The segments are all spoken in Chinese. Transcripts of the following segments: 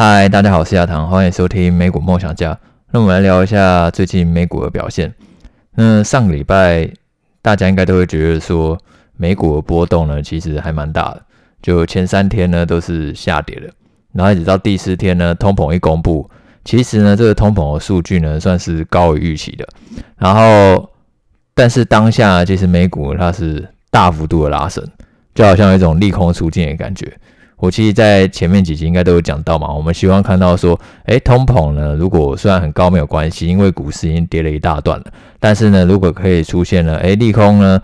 嗨，大家好，我是亚堂，欢迎收听美股梦想家。那我们来聊一下最近美股的表现。那上个礼拜大家应该都会觉得说，美股的波动呢，其实还蛮大的。就前三天呢都是下跌的，然后一直到第四天呢，通膨一公布，其实呢这个通膨的数据呢算是高于预期的。然后，但是当下其实美股它是大幅度的拉升，就好像有一种利空出尽的感觉。我其实，在前面几集应该都有讲到嘛，我们希望看到说，诶，通膨呢，如果虽然很高没有关系，因为股市已经跌了一大段了，但是呢，如果可以出现了，诶，利空呢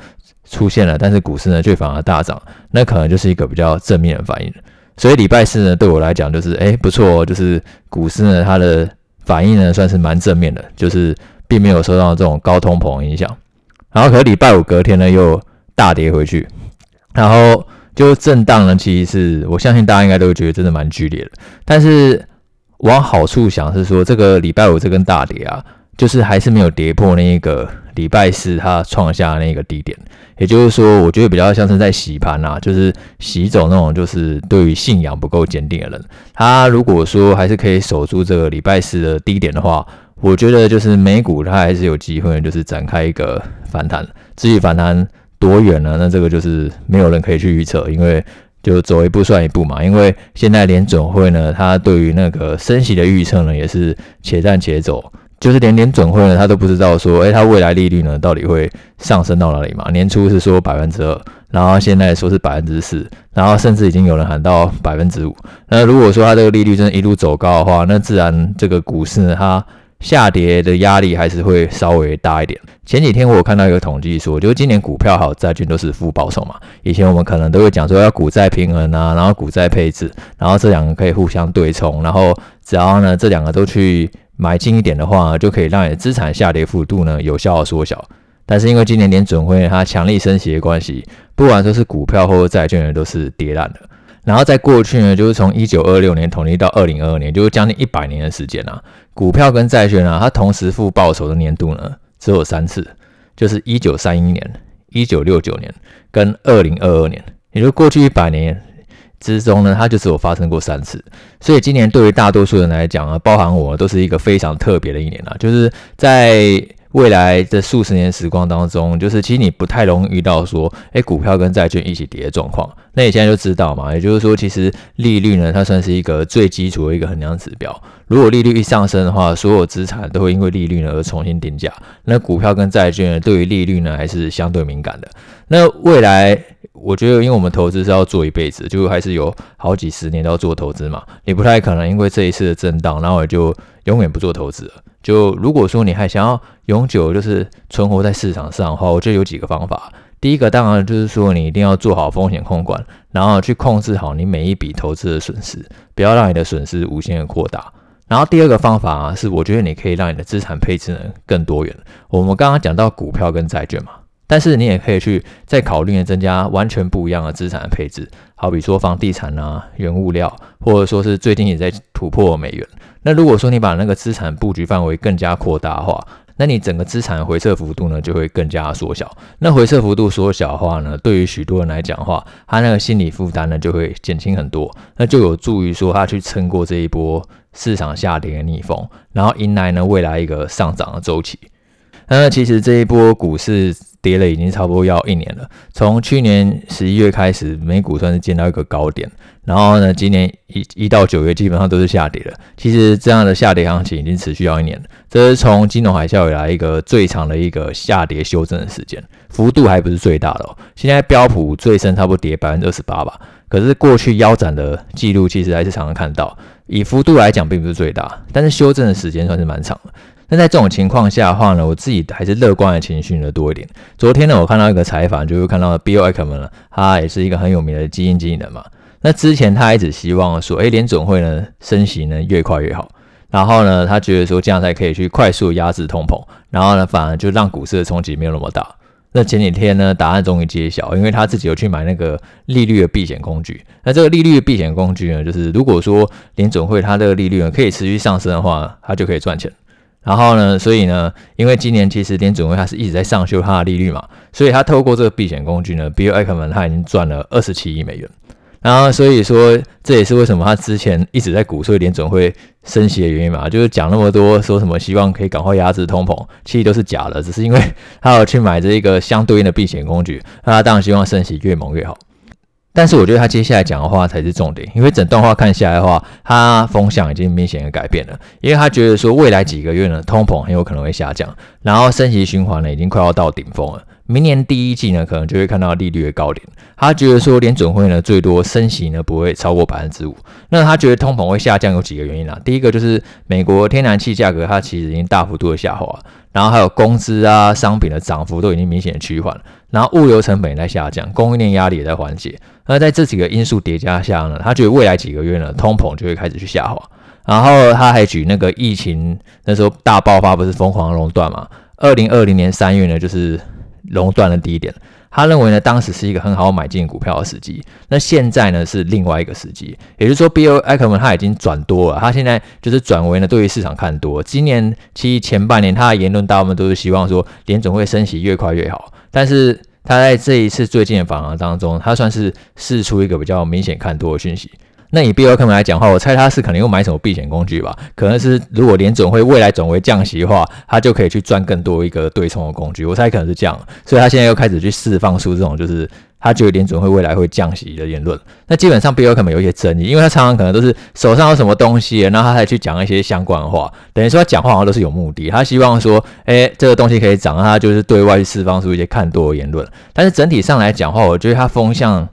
出现了，但是股市呢却反而大涨，那可能就是一个比较正面的反应。所以礼拜四呢，对我来讲就是，诶，不错，就是股市呢它的反应呢算是蛮正面的，就是并没有受到这种高通膨影响。然后可是礼拜五隔天呢又大跌回去，然后。就震荡呢，其实是我相信大家应该都会觉得真的蛮剧烈的。但是往好处想是说，这个礼拜五这根大跌啊，就是还是没有跌破那一个礼拜四它创下那个低点。也就是说，我觉得比较像是在洗盘啊，就是洗走那种就是对于信仰不够坚定的人。他如果说还是可以守住这个礼拜四的低点的话，我觉得就是美股它还是有机会，就是展开一个反弹。至于反弹。多远呢？那这个就是没有人可以去预测，因为就走一步算一步嘛。因为现在联准会呢，它对于那个升息的预测呢，也是且战且走，就是连联准会呢，它都不知道说，诶，它未来利率呢到底会上升到哪里嘛？年初是说百分之二，然后现在说是百分之四，然后甚至已经有人喊到百分之五。那如果说它这个利率真的一路走高的话，那自然这个股市呢，它下跌的压力还是会稍微大一点。前几天我有看到一个统计说，就是今年股票还有债券都是负报酬嘛。以前我们可能都会讲说要股债平衡啊，然后股债配置，然后这两个可以互相对冲，然后只要呢这两个都去买进一点的话，就可以让你资产下跌幅度呢有效的缩小。但是因为今年联准会它强力升息的关系，不管说是股票或者债券都是跌烂的。然后在过去呢，就是从一九二六年统计到二零二二年，就是将近一百年的时间啊。股票跟债券啊，它同时负报酬的年度呢，只有三次，就是一九三一年、一九六九年跟二零二二年。也就过去一百年之中呢，它就只有发生过三次。所以今年对于大多数人来讲啊，包含我，都是一个非常特别的一年啊，就是在。未来的数十年时光当中，就是其实你不太容易遇到说，诶，股票跟债券一起跌的状况。那你现在就知道嘛，也就是说，其实利率呢，它算是一个最基础的一个衡量指标。如果利率一上升的话，所有资产都会因为利率呢而重新定价。那股票跟债券呢，对于利率呢还是相对敏感的。那未来，我觉得，因为我们投资是要做一辈子，就还是有好几十年都要做投资嘛，你不太可能因为这一次的震荡，然后也就永远不做投资了。就如果说你还想要永久就是存活在市场上的话，我觉得有几个方法。第一个当然就是说你一定要做好风险控管，然后去控制好你每一笔投资的损失，不要让你的损失无限的扩大。然后第二个方法，是我觉得你可以让你的资产配置呢更多元。我们刚刚讲到股票跟债券嘛，但是你也可以去再考虑增加完全不一样的资产的配置，好比说房地产啊、原物料，或者说是最近也在突破美元。那如果说你把那个资产布局范围更加扩大的话，那你整个资产回撤幅度呢就会更加缩小。那回撤幅度缩小的话呢，对于许多人来讲的话，他那个心理负担呢就会减轻很多，那就有助于说他去撑过这一波市场下跌的逆风，然后迎来呢未来一个上涨的周期。那其实这一波股市。跌了已经差不多要一年了。从去年十一月开始，美股算是见到一个高点，然后呢，今年一一到九月基本上都是下跌了。其实这样的下跌行情已经持续要一年了，这是从金融海啸以来一个最长的一个下跌修正的时间，幅度还不是最大的哦。现在标普最深差不多跌百分之二十八吧，可是过去腰斩的记录其实还是常常看到，以幅度来讲并不是最大，但是修正的时间算是蛮长的。那在这种情况下的话呢，我自己还是乐观的情绪呢多一点。昨天呢，我看到一个采访，就是看到 Bill Ackman 他也是一个很有名的基金经理人嘛。那之前他一直希望说，诶，联准会呢升息呢越快越好，然后呢，他觉得说这样才可以去快速压制通膨，然后呢，反而就让股市的冲击没有那么大。那前几天呢，答案终于揭晓，因为他自己有去买那个利率的避险工具。那这个利率的避险工具呢，就是如果说联准会它这个利率呢可以持续上升的话，它就可以赚钱。然后呢，所以呢，因为今年其实联准会它是一直在上修它的利率嘛，所以它透过这个避险工具呢，Bill Ackman 他已经赚了二十七亿美元。然后所以说这也是为什么他之前一直在鼓吹联准会升息的原因嘛，就是讲那么多说什么希望可以赶快压制通膨，其实都是假的，只是因为他要去买这一个相对应的避险工具，那他当然希望升息越猛越好。但是我觉得他接下来讲的话才是重点，因为整段话看下来的话，他风向已经明显的改变了。因为他觉得说未来几个月呢，通膨很有可能会下降，然后升息循环呢已经快要到顶峰了。明年第一季呢，可能就会看到利率的高点。他觉得说联准会呢最多升息呢不会超过百分之五。那他觉得通膨会下降有几个原因啊？第一个就是美国天然气价格它其实已经大幅度的下滑，然后还有工资啊、商品的涨幅都已经明显的趋缓，然后物流成本也在下降，供应链压力也在缓解。那在这几个因素叠加下呢，他觉得未来几个月呢，通膨就会开始去下滑。然后他还举那个疫情那时候大爆发，不是疯狂熔断嘛？二零二零年三月呢，就是熔断的低点。他认为呢，当时是一个很好买进股票的时机。那现在呢，是另外一个时机，也就是说，Bill Ackman 他已经转多了，他现在就是转为呢，对于市场看多。今年其实前半年他的言论大部分都是希望说，联总会升息越快越好，但是。他在这一次最近的访谈当中，他算是试出一个比较明显看多的讯息。那以 BOK 来讲的话，我猜他是可能又买什么避险工具吧？可能是如果连准会未来转为降息的话，他就可以去赚更多一个对冲的工具。我猜可能是这样，所以他现在又开始去释放出这种就是。他觉得联准会未来会降息的言论，那基本上 Bill 可能有一些争议，因为他常常可能都是手上有什么东西，然后他才去讲一些相关的话，等于说他讲话好像都是有目的，他希望说，哎，这个东西可以涨，他就是对外去释放出一些看多的言论。但是整体上来讲话，我觉得他风向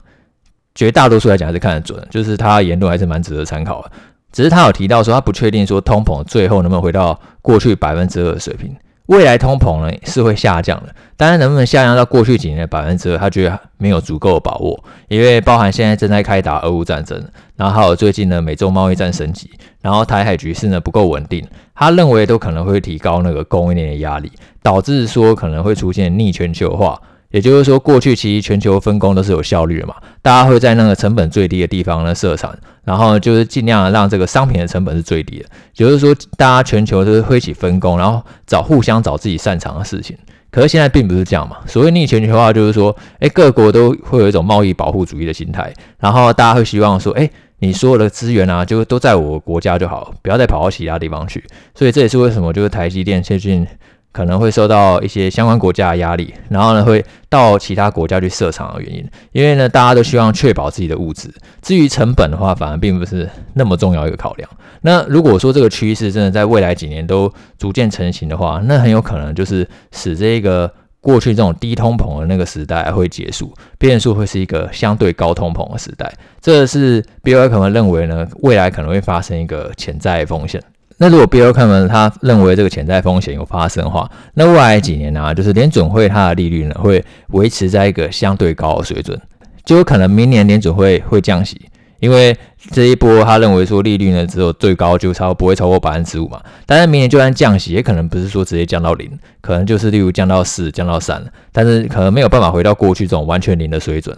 绝大多数来讲还是看得准，就是他言论还是蛮值得参考的。只是他有提到说，他不确定说通膨最后能不能回到过去百分之二的水平。未来通膨呢是会下降的，但是能不能下降到过去几年的百分之二，他觉得没有足够的把握，因为包含现在正在开打俄乌战争，然后还有最近呢美洲贸易战升级，然后台海局势呢不够稳定，他认为都可能会提高那个供应链的压力，导致说可能会出现逆全球化。也就是说，过去其实全球分工都是有效率的嘛，大家会在那个成本最低的地方呢设厂，然后就是尽量让这个商品的成本是最低的。也就是说，大家全球都是会一起分工，然后找互相找自己擅长的事情。可是现在并不是这样嘛，所谓逆全球化就是说，哎，各国都会有一种贸易保护主义的心态，然后大家会希望说，哎，你所有的资源啊，就都在我国家就好，不要再跑到其他地方去。所以这也是为什么就是台积电最近。可能会受到一些相关国家的压力，然后呢，会到其他国家去设厂的原因，因为呢，大家都希望确保自己的物质。至于成本的话，反而并不是那么重要一个考量。那如果说这个趋势真的在未来几年都逐渐成型的话，那很有可能就是使这个过去这种低通膨的那个时代会结束，变数会是一个相对高通膨的时代。这是 b i l 可能认为呢，未来可能会发生一个潜在风险。那如果 Bill Ackman 他认为这个潜在风险有发生的话，那未来几年呢、就是联准会它的利率呢会维持在一个相对高的水准，就有可能明年联准会会降息，因为这一波他认为说利率呢只有最高就超不会超过百分之五嘛，但是明年就算降息，也可能不是说直接降到零，可能就是例如降到四、降到三，但是可能没有办法回到过去这种完全零的水准。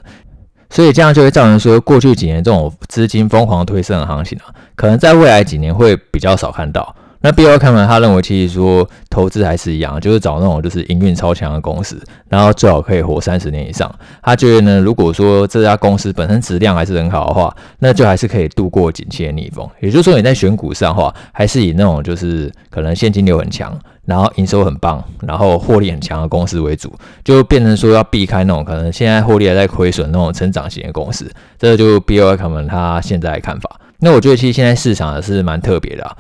所以这样就会造成说，过去几年这种资金疯狂推升的行情啊，可能在未来几年会比较少看到。那 Bill Ackman 他认为，其实说投资还是一样，就是找那种就是营运超强的公司，然后最好可以活三十年以上。他觉得呢，如果说这家公司本身质量还是很好的话，那就还是可以度过景气的逆风。也就是说，你在选股上的话，还是以那种就是可能现金流很强。然后营收很棒，然后获利很强的公司为主，就变成说要避开那种可能现在获利还在亏损那种成长型的公司。这就 Bill Ackman 他现在的看法。那我觉得其实现在市场是蛮特别的啊。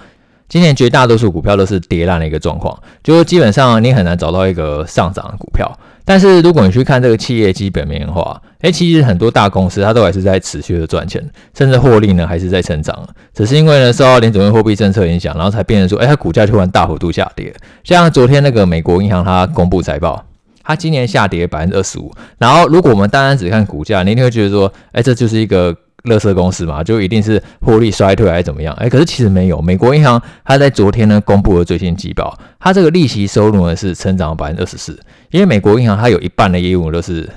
今年绝大多数股票都是跌烂的一个状况，就基本上你很难找到一个上涨的股票。但是如果你去看这个企业基本面的话，诶，其实很多大公司它都还是在持续的赚钱，甚至获利呢还是在成长。只是因为呢受到联准会货币政策影响，然后才变成说，诶，它股价突然大幅度下跌。像昨天那个美国银行它公布财报，它今年下跌百分之二十五。然后如果我们单单只看股价，你一定会觉得说，诶，这就是一个。垃圾公司嘛，就一定是获利衰退还是怎么样？哎，可是其实没有。美国银行它在昨天呢公布了最新季报，它这个利息收入呢是成长了百分之二十四。因为美国银行它有一半的业务都是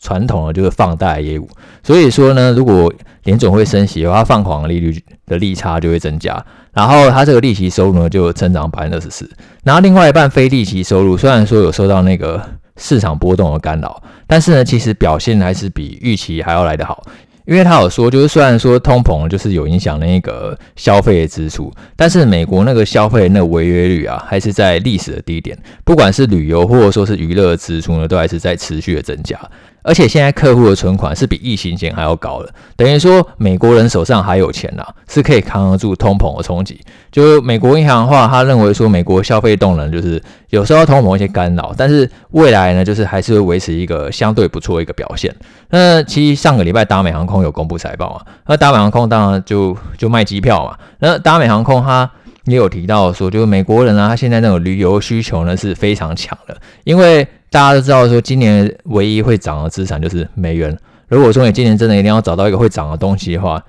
传统的，就是放贷业务，所以说呢，如果联总会升息的话，放款利率的利差就会增加，然后它这个利息收入呢就增长百分之二十四。然后另外一半非利息收入虽然说有受到那个市场波动的干扰，但是呢，其实表现还是比预期还要来得好。因为他有说，就是虽然说通膨就是有影响那个消费的支出，但是美国那个消费那个违约率啊，还是在历史的低点。不管是旅游或者说是娱乐支出呢，都还是在持续的增加。而且现在客户的存款是比疫情前还要高的，等于说美国人手上还有钱呐，是可以扛得住通膨的冲击。就美国银行的话，他认为说美国消费动能就是有时候通膨一些干扰，但是未来呢，就是还是会维持一个相对不错的一个表现。那其实上个礼拜达美航空有公布财报嘛，那达美航空当然就就卖机票嘛。那达美航空它也有提到说，就是美国人啊，他现在那种旅游需求呢是非常强的，因为。大家都知道，说今年唯一会涨的资产就是美元。如果说你今年真的一定要找到一个会涨的东西的话，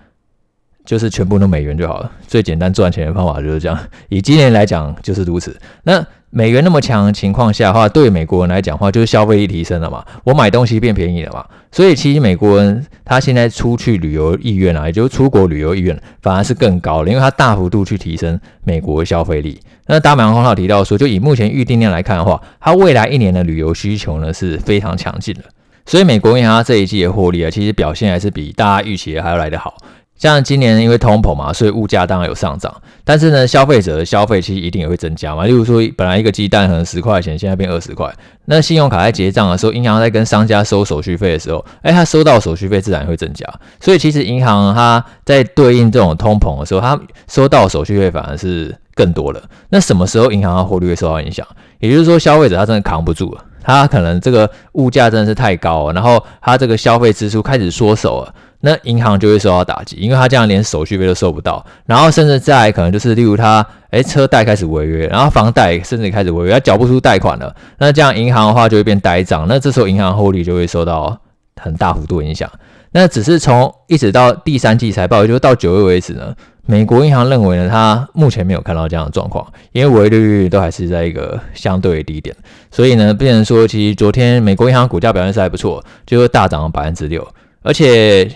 就是全部都美元就好了。最简单赚钱的方法就是这样。以今年来讲就是如此。那美元那么强的情况下的话，对美国人来讲的话，就是消费力提升了嘛，我买东西变便宜了嘛。所以其实美国人他现在出去旅游意愿啊，也就是出国旅游意愿反而是更高了，因为他大幅度去提升美国消费力。那达美航空他提到说，就以目前预订量来看的话，它未来一年的旅游需求呢是非常强劲的。所以美国银行这一季的获利啊，其实表现还是比大家预期的还要来得好。像今年因为通膨嘛，所以物价当然有上涨，但是呢，消费者的消费其实一定也会增加嘛。例如说，本来一个鸡蛋可能十块钱，现在变二十块。那信用卡在结账的时候，银行在跟商家收手续费的时候，哎，他收到手续费自然会增加。所以其实银行它在对应这种通膨的时候，它收到手续费反而是更多了。那什么时候银行的获利会受到影响？也就是说，消费者他真的扛不住了，他可能这个物价真的是太高了，然后他这个消费支出开始缩手了。那银行就会受到打击，因为他这样连手续费都收不到，然后甚至再可能就是例如他，诶车贷开始违约，然后房贷甚至开始违约，他缴不出贷款了，那这样银行的话就会变呆账，那这时候银行获利就会受到很大幅度影响。那只是从一直到第三季财报，也就是到九月为止呢，美国银行认为呢，它目前没有看到这样的状况，因为违约率都还是在一个相对低点，所以呢，变成说其实昨天美国银行股价表现是还不错，就是大涨了百分之六，而且。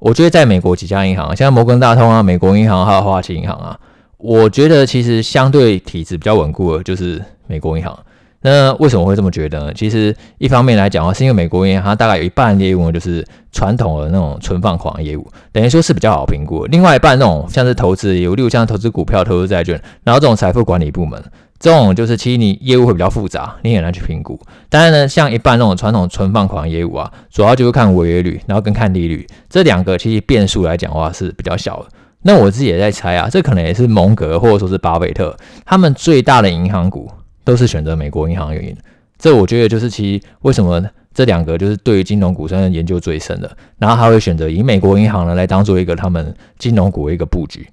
我觉得在美国几家银行，像摩根大通啊、美国银行还有花旗银行啊，我觉得其实相对体质比较稳固的就是美国银行。那为什么会这么觉得呢？其实一方面来讲的话，是因为美国银行它大概有一半的业务呢就是传统的那种存放款业务，等于说是比较好评估。另外一半那种像是投资业务，例如像投资股票、投资债券，然后这种财富管理部门。这种就是其实你业务会比较复杂，你很难去评估。当然呢，像一般那种传统存放款业务啊，主要就是看违约率，然后跟看利率这两个，其实变数来讲的话是比较小的。那我自己也在猜啊，这可能也是蒙格或者说是巴菲特他们最大的银行股都是选择美国银行的原因。这我觉得就是其实为什么这两个就是对于金融股算是研究最深的，然后他会选择以美国银行呢来当做一个他们金融股的一个布局。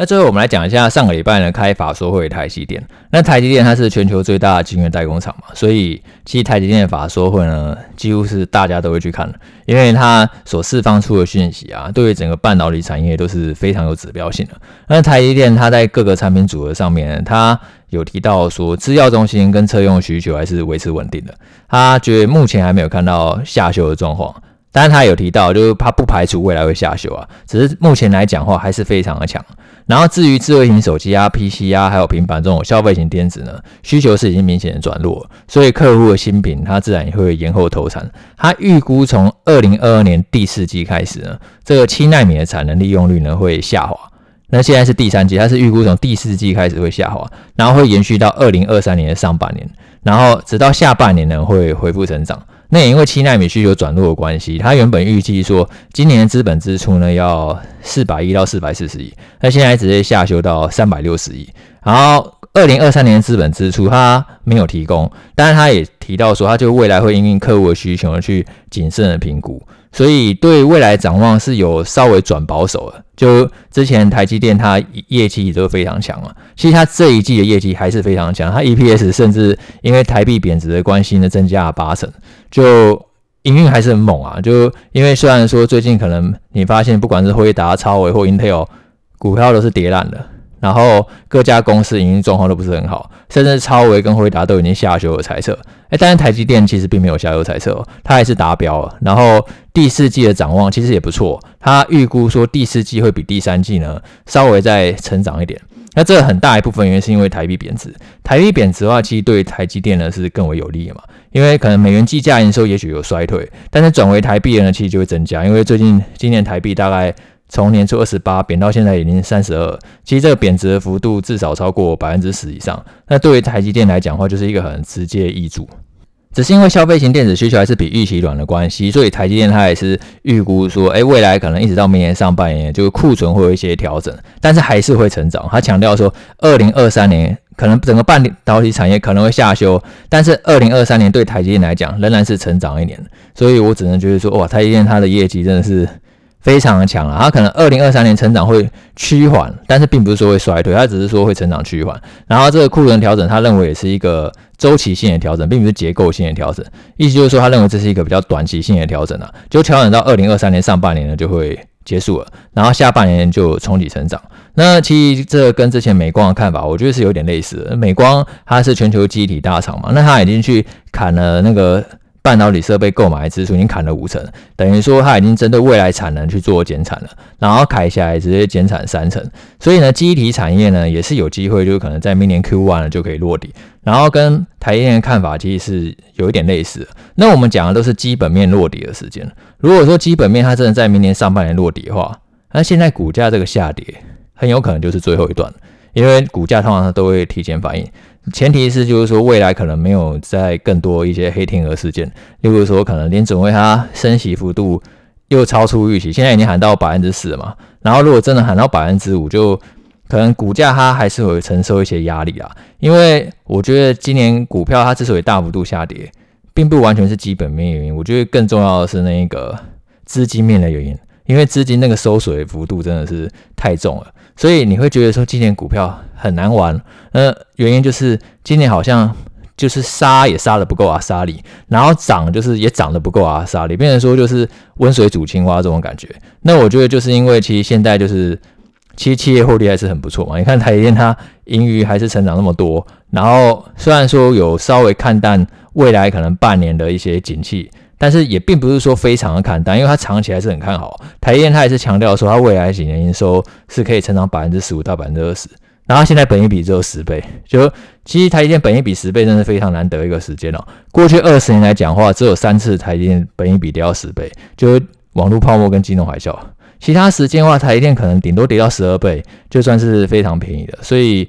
那最后我们来讲一下上个礼拜呢开法说会台积电。那台积电它是全球最大的晶圆代工厂嘛，所以其实台积电的法说会呢几乎是大家都会去看的，因为它所释放出的讯息啊，对于整个半导体产业都是非常有指标性的。那台积电它在各个产品组合上面，它有提到说，制药中心跟车用需求还是维持稳定的，他觉得目前还没有看到下修的状况。当然他有提到，就是他不排除未来会下修啊，只是目前来讲话还是非常的强。然后至于智慧型手机啊、PC 啊，还有平板这种消费型电子呢，需求是已经明显的转弱，所以客户的新品它自然也会延后投产。他预估从二零二二年第四季开始呢，这个七纳米的产能利用率呢会下滑。那现在是第三季，它是预估从第四季开始会下滑，然后会延续到二零二三年的上半年，然后直到下半年呢会恢复成长。那也因为七奈米需求转弱的关系，它原本预计说今年的资本支出呢要四百亿到四百四十亿，那现在直接下修到三百六十亿。然后二零二三年的资本支出它没有提供，但是它也提到说，它就未来会因应客户的需求而去谨慎的评估。所以对未来展望是有稍微转保守的。就之前台积电它业绩都非常强啊，其实它这一季的业绩还是非常强，它 EPS 甚至因为台币贬值的关系呢增加了八成，就营运还是很猛啊。就因为虽然说最近可能你发现不管是辉达、超微或 Intel 股票都是跌烂的。然后各家公司营运状况都不是很好，甚至超微跟辉达都已经下修了猜测。哎，但是台积电其实并没有下修财测哦，它还是达标了。然后第四季的展望其实也不错，它预估说第四季会比第三季呢稍微再成长一点。那这很大一部分原因是因为台币贬值。台币贬值的话，其实对台积电呢是更为有利嘛。因为可能美元计价营收也许有衰退，但是转为台币呢，其实就会增加。因为最近今年台币大概从年初二十八贬到现在已经三十二，其实这个贬值的幅度至少超过百分之十以上。那对于台积电来讲的话，就是一个很直接的挹注。只是因为消费型电子需求还是比预期软的关系，所以台积电它也是预估说，哎，未来可能一直到明年上半年，就是库存会有一些调整，但是还是会成长。他强调说，二零二三年可能整个半导体产业可能会下修，但是二零二三年对台积电来讲仍然是成长一年。所以我只能觉得说，哇，台积电它的业绩真的是。非常的强啊，它可能二零二三年成长会趋缓，但是并不是说会衰退，它只是说会成长趋缓。然后这个库存调整，他认为也是一个周期性的调整，并不是结构性的调整。意思就是说，他认为这是一个比较短期性的调整啊，就调整到二零二三年上半年呢就会结束了，然后下半年就重启成长。那其实这跟之前美光的看法，我觉得是有点类似的。美光它是全球记忆体大厂嘛，那它已经去砍了那个。半导体设备购买的支出已经砍了五成，等于说它已经针对未来产能去做减产了，然后砍下来直接减产三成，所以呢，记忆体产业呢也是有机会，就可能在明年 Q1 呢就可以落底，然后跟台积电的看法其实是有一点类似。那我们讲的都是基本面落底的时间，如果说基本面它真的在明年上半年落底的话，那现在股价这个下跌很有可能就是最后一段，因为股价通常都会提前反应。前提是就是说未来可能没有再更多一些黑天鹅事件，例如说可能连准会它升息幅度又超出预期，现在已经喊到百分之四了嘛，然后如果真的喊到百分之五，就可能股价它还是会承受一些压力啊。因为我觉得今年股票它之所以大幅度下跌，并不完全是基本面原因，我觉得更重要的是那一个资金面的原因，因为资金那个缩水幅度真的是太重了。所以你会觉得说今年股票很难玩，那原因就是今年好像就是杀也杀得不够啊，杀力，然后涨就是也涨得不够啊，杀力，变成说就是温水煮青蛙这种感觉。那我觉得就是因为其实现在就是其实企业获利还是很不错嘛，你看台积电它盈余还是成长那么多，然后虽然说有稍微看淡未来可能半年的一些景气。但是也并不是说非常的看淡，因为它长期还是很看好。台电它也是强调说，它未来几年营收是可以成长百分之十五到百分之二十。然后现在本益比只有十倍，就其实台电本益比十倍真的是非常难得一个时间哦。过去二十年来讲话，只有三次台电本益比跌到十倍，就是网络泡沫跟金融海啸。其他时间的话，台电可能顶多跌到十二倍，就算是非常便宜的。所以。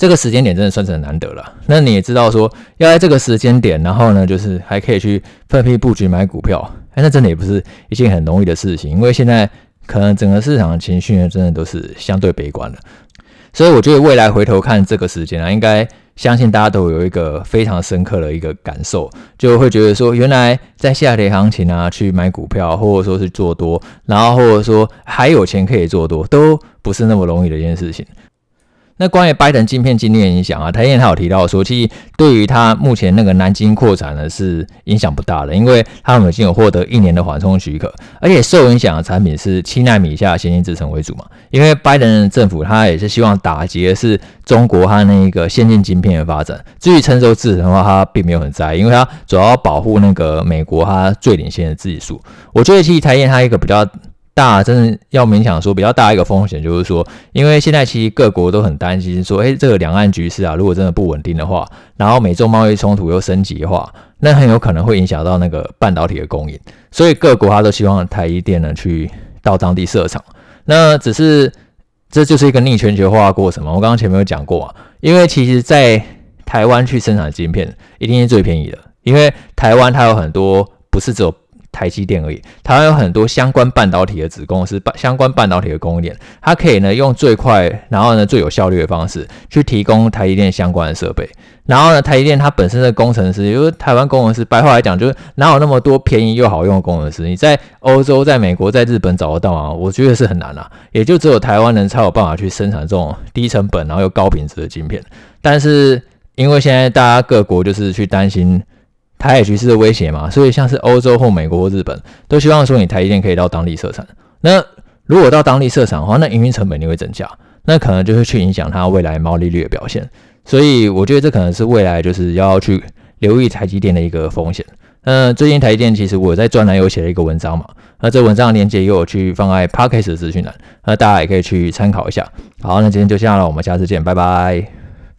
这个时间点真的算是很难得了。那你也知道说，要在这个时间点，然后呢，就是还可以去分批布局买股票，哎，那真的也不是一件很容易的事情。因为现在可能整个市场的情绪呢，真的都是相对悲观的。所以我觉得未来回头看这个时间啊，应该相信大家都有一个非常深刻的一个感受，就会觉得说，原来在下跌行情啊，去买股票，或者说是做多，然后或者说还有钱可以做多，都不是那么容易的一件事情。那关于拜登晶片禁令的影响啊，台积电他有提到说，其实对于他目前那个南京扩产呢是影响不大的，因为他们已经有获得一年的缓冲许可，而且受影响的产品是七纳米以下的先进制程为主嘛。因为拜登政府他也是希望打击的是中国它那一个先进晶片的发展，至于成熟制程的话，他并没有很在意，因为他主要保护那个美国它最领先的技术。我觉得其实台电它一个比较。大真的要勉强说比较大一个风险，就是说，因为现在其实各国都很担心说，诶，这个两岸局势啊，如果真的不稳定的话，然后美中贸易冲突又升级的话，那很有可能会影响到那个半导体的供应。所以各国他都希望台积电呢去到当地设厂。那只是这就是一个逆全球化的过程嘛。我刚刚前面有讲过啊，因为其实在台湾去生产晶片一定是最便宜的，因为台湾它有很多不是只有。台积电而已，台湾有很多相关半导体的子公司，相关半导体的供应链，它可以呢用最快，然后呢最有效率的方式去提供台积电相关的设备。然后呢，台积电它本身的工程师，因为台湾工程师，白话来讲就是哪有那么多便宜又好用的工程师？你在欧洲、在美国、在日本找得到啊？我觉得是很难啦，也就只有台湾人才有办法去生产这种低成本然后又高品质的晶片。但是因为现在大家各国就是去担心。台海局势的威胁嘛，所以像是欧洲或美国或日本都希望说你台积电可以到当地设厂。那如果到当地设厂的话，那营运成本就会增加，那可能就会去影响它未来毛利率的表现。所以我觉得这可能是未来就是要去留意台积电的一个风险。那最近台积电其实我在专栏有写了一个文章嘛，那这文章的链接也有去放在 Podcast 的资讯栏，那大家也可以去参考一下。好，那今天就这样了，我们下次见，拜拜。